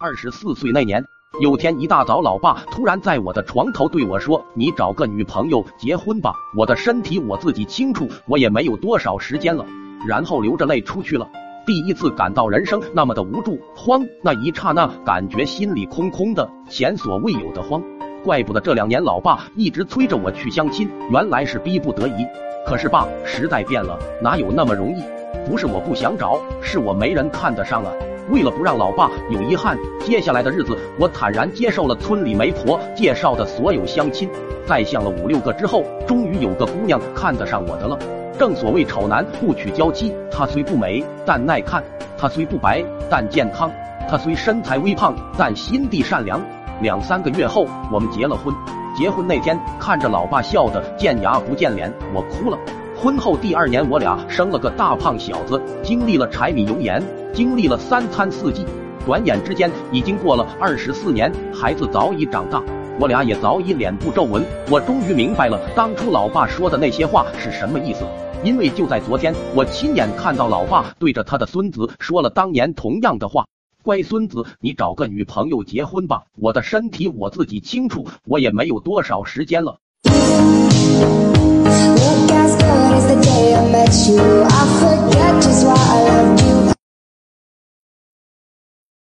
二十四岁那年，有天一大早，老爸突然在我的床头对我说：“你找个女朋友结婚吧，我的身体我自己清楚，我也没有多少时间了。”然后流着泪出去了。第一次感到人生那么的无助、慌，那一刹那感觉心里空空的，前所未有的慌。怪不得这两年老爸一直催着我去相亲，原来是逼不得已。可是爸，时代变了，哪有那么容易？不是我不想找，是我没人看得上啊。为了不让老爸有遗憾，接下来的日子我坦然接受了村里媒婆介绍的所有相亲，再相了五六个之后，终于有个姑娘看得上我的了。正所谓丑男不娶娇妻，她虽不美但耐看，她虽不白但健康，她虽身材微胖但心地善良。两三个月后，我们结了婚。结婚那天，看着老爸笑得见牙不见脸，我哭了。婚后第二年，我俩生了个大胖小子，经历了柴米油盐，经历了三餐四季，转眼之间已经过了二十四年，孩子早已长大，我俩也早已脸部皱纹。我终于明白了当初老爸说的那些话是什么意思，因为就在昨天，我亲眼看到老爸对着他的孙子说了当年同样的话：“乖孙子，你找个女朋友结婚吧，我的身体我自己清楚，我也没有多少时间了。”